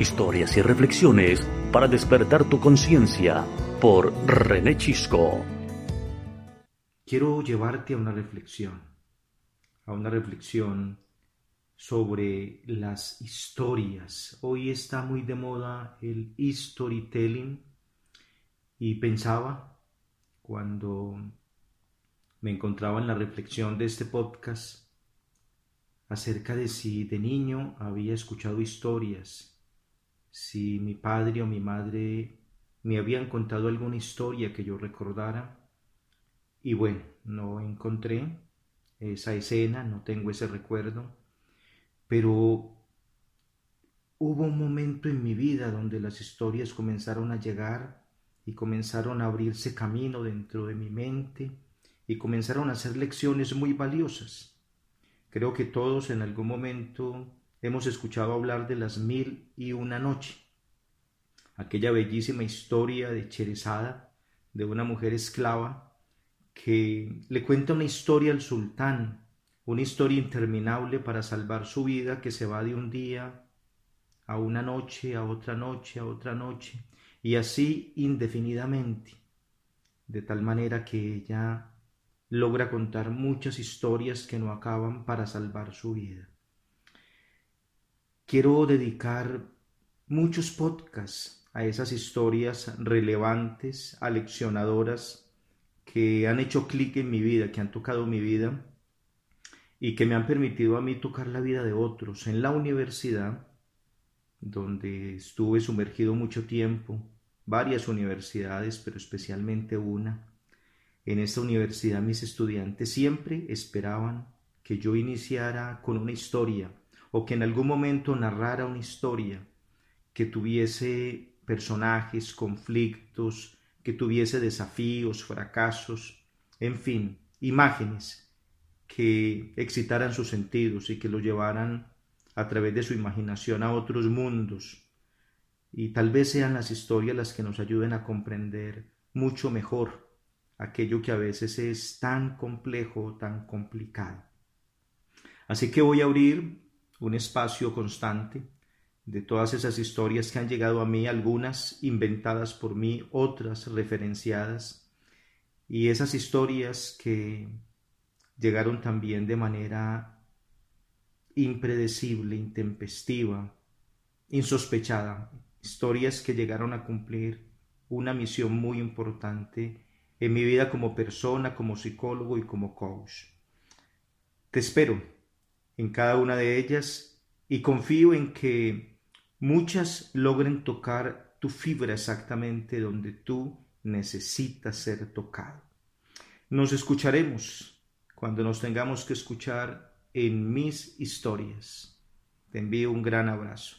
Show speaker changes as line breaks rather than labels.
Historias y reflexiones para despertar tu conciencia por René Chisco.
Quiero llevarte a una reflexión, a una reflexión sobre las historias. Hoy está muy de moda el storytelling y pensaba cuando me encontraba en la reflexión de este podcast acerca de si de niño había escuchado historias si mi padre o mi madre me habían contado alguna historia que yo recordara. Y bueno, no encontré esa escena, no tengo ese recuerdo, pero hubo un momento en mi vida donde las historias comenzaron a llegar y comenzaron a abrirse camino dentro de mi mente y comenzaron a ser lecciones muy valiosas. Creo que todos en algún momento hemos escuchado hablar de las mil y una noche, aquella bellísima historia de Cherezada, de una mujer esclava, que le cuenta una historia al sultán, una historia interminable para salvar su vida que se va de un día a una noche, a otra noche, a otra noche, y así indefinidamente, de tal manera que ella logra contar muchas historias que no acaban para salvar su vida. Quiero dedicar muchos podcasts a esas historias relevantes, aleccionadoras, que han hecho clic en mi vida, que han tocado mi vida y que me han permitido a mí tocar la vida de otros. En la universidad, donde estuve sumergido mucho tiempo, varias universidades, pero especialmente una, en esta universidad mis estudiantes siempre esperaban que yo iniciara con una historia o que en algún momento narrara una historia que tuviese personajes, conflictos, que tuviese desafíos, fracasos, en fin, imágenes que excitaran sus sentidos y que lo llevaran a través de su imaginación a otros mundos. Y tal vez sean las historias las que nos ayuden a comprender mucho mejor aquello que a veces es tan complejo, tan complicado. Así que voy a abrir un espacio constante de todas esas historias que han llegado a mí, algunas inventadas por mí, otras referenciadas, y esas historias que llegaron también de manera impredecible, intempestiva, insospechada, historias que llegaron a cumplir una misión muy importante en mi vida como persona, como psicólogo y como coach. Te espero en cada una de ellas y confío en que muchas logren tocar tu fibra exactamente donde tú necesitas ser tocado. Nos escucharemos cuando nos tengamos que escuchar en mis historias. Te envío un gran abrazo.